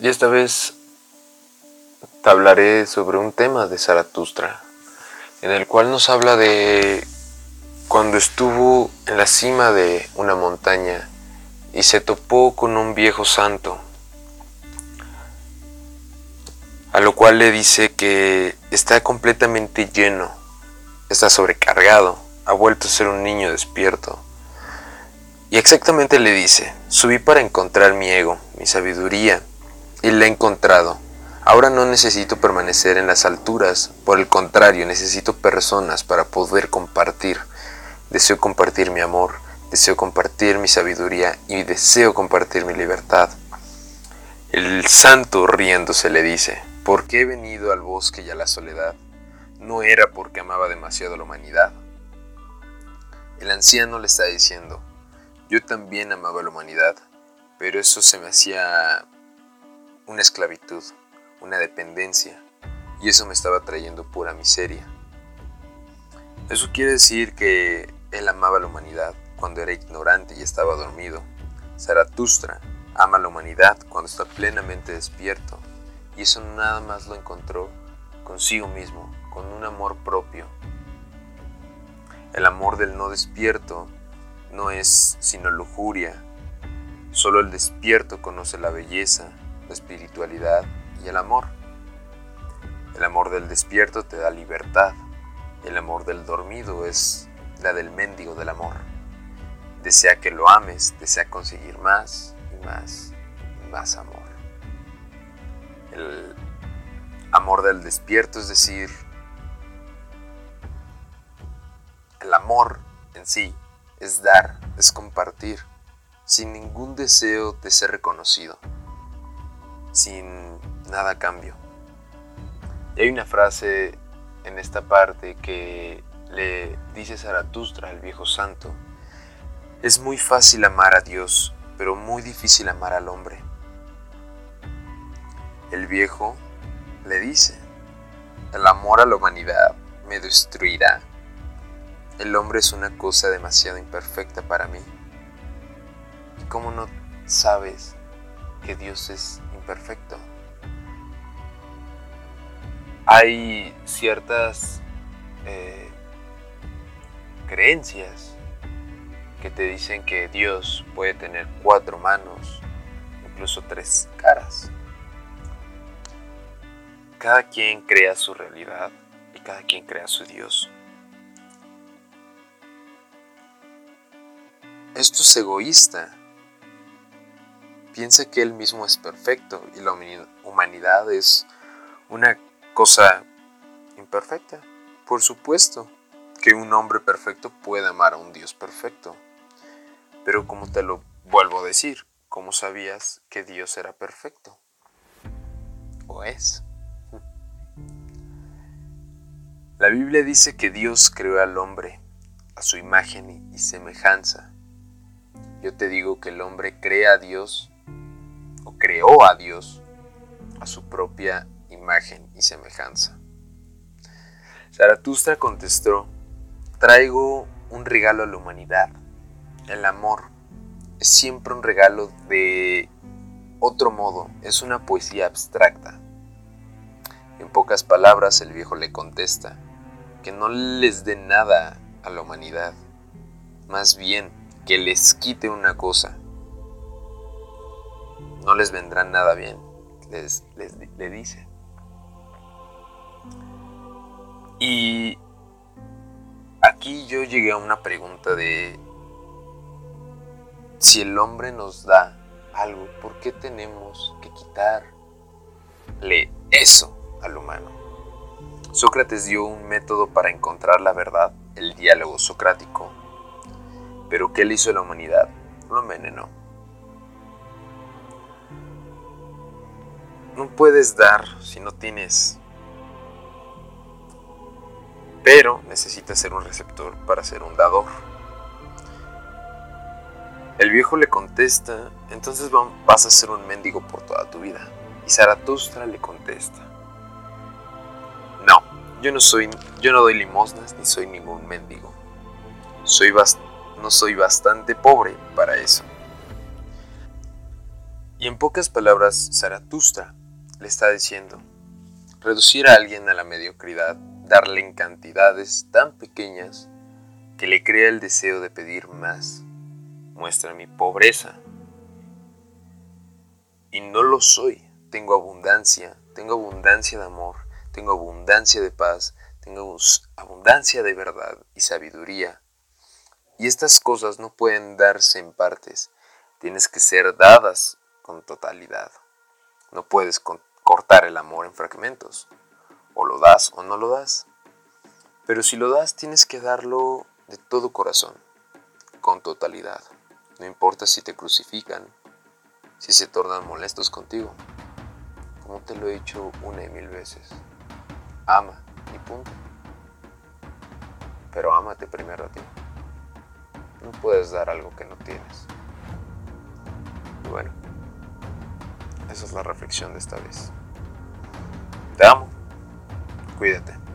Y esta vez te hablaré sobre un tema de Zaratustra, en el cual nos habla de cuando estuvo en la cima de una montaña y se topó con un viejo santo, a lo cual le dice que está completamente lleno, está sobrecargado, ha vuelto a ser un niño despierto. Y exactamente le dice, subí para encontrar mi ego, mi sabiduría, y la he encontrado. Ahora no necesito permanecer en las alturas, por el contrario, necesito personas para poder compartir. Deseo compartir mi amor, deseo compartir mi sabiduría y deseo compartir mi libertad. El santo riéndose le dice, ¿por qué he venido al bosque y a la soledad? No era porque amaba demasiado la humanidad. El anciano le está diciendo, yo también amaba la humanidad, pero eso se me hacía una esclavitud, una dependencia, y eso me estaba trayendo pura miseria. Eso quiere decir que él amaba la humanidad cuando era ignorante y estaba dormido. Zaratustra ama la humanidad cuando está plenamente despierto, y eso nada más lo encontró consigo mismo, con un amor propio. El amor del no despierto no es sino lujuria, solo el despierto conoce la belleza, la espiritualidad y el amor. El amor del despierto te da libertad. El amor del dormido es la del mendigo del amor. Desea que lo ames, desea conseguir más y más y más amor. El amor del despierto, es decir, el amor en sí es dar, es compartir, sin ningún deseo de ser reconocido sin nada cambio. Hay una frase en esta parte que le dice Zaratustra al viejo santo, es muy fácil amar a Dios, pero muy difícil amar al hombre. El viejo le dice, el amor a la humanidad me destruirá. El hombre es una cosa demasiado imperfecta para mí. ¿Y cómo no sabes que Dios es perfecto. Hay ciertas eh, creencias que te dicen que Dios puede tener cuatro manos, incluso tres caras. Cada quien crea su realidad y cada quien crea su Dios. Esto es egoísta piensa que él mismo es perfecto y la humanidad es una cosa imperfecta. Por supuesto que un hombre perfecto puede amar a un Dios perfecto. Pero como te lo vuelvo a decir, ¿cómo sabías que Dios era perfecto? ¿O es? La Biblia dice que Dios creó al hombre a su imagen y semejanza. Yo te digo que el hombre crea a Dios creó a Dios a su propia imagen y semejanza. Zaratustra contestó, traigo un regalo a la humanidad. El amor es siempre un regalo de otro modo, es una poesía abstracta. En pocas palabras el viejo le contesta, que no les dé nada a la humanidad, más bien que les quite una cosa, no les vendrá nada bien, les, le dice. Y aquí yo llegué a una pregunta de si el hombre nos da algo, ¿por qué tenemos que quitarle eso al humano? Sócrates dio un método para encontrar la verdad, el diálogo socrático. Pero ¿qué le hizo a la humanidad? Lo envenenó. No puedes dar si no tienes. Pero necesitas ser un receptor para ser un dador. El viejo le contesta, entonces vas a ser un mendigo por toda tu vida. Y Zaratustra le contesta, no, yo no soy, yo no doy limosnas ni soy ningún mendigo. Soy no soy bastante pobre para eso. Y en pocas palabras, Zaratustra le está diciendo, reducir a alguien a la mediocridad, darle en cantidades tan pequeñas que le crea el deseo de pedir más, muestra mi pobreza. Y no lo soy, tengo abundancia, tengo abundancia de amor, tengo abundancia de paz, tengo abundancia de verdad y sabiduría. Y estas cosas no pueden darse en partes, tienes que ser dadas con totalidad. No puedes cortar el amor en fragmentos. O lo das o no lo das. Pero si lo das, tienes que darlo de todo corazón, con totalidad. No importa si te crucifican, si se tornan molestos contigo. Como te lo he dicho una y mil veces. Ama y punto. Pero ámate primero a ti. No puedes dar algo que no tienes. Bueno. Esa es la reflexión de esta vez. Te amo. Cuídate.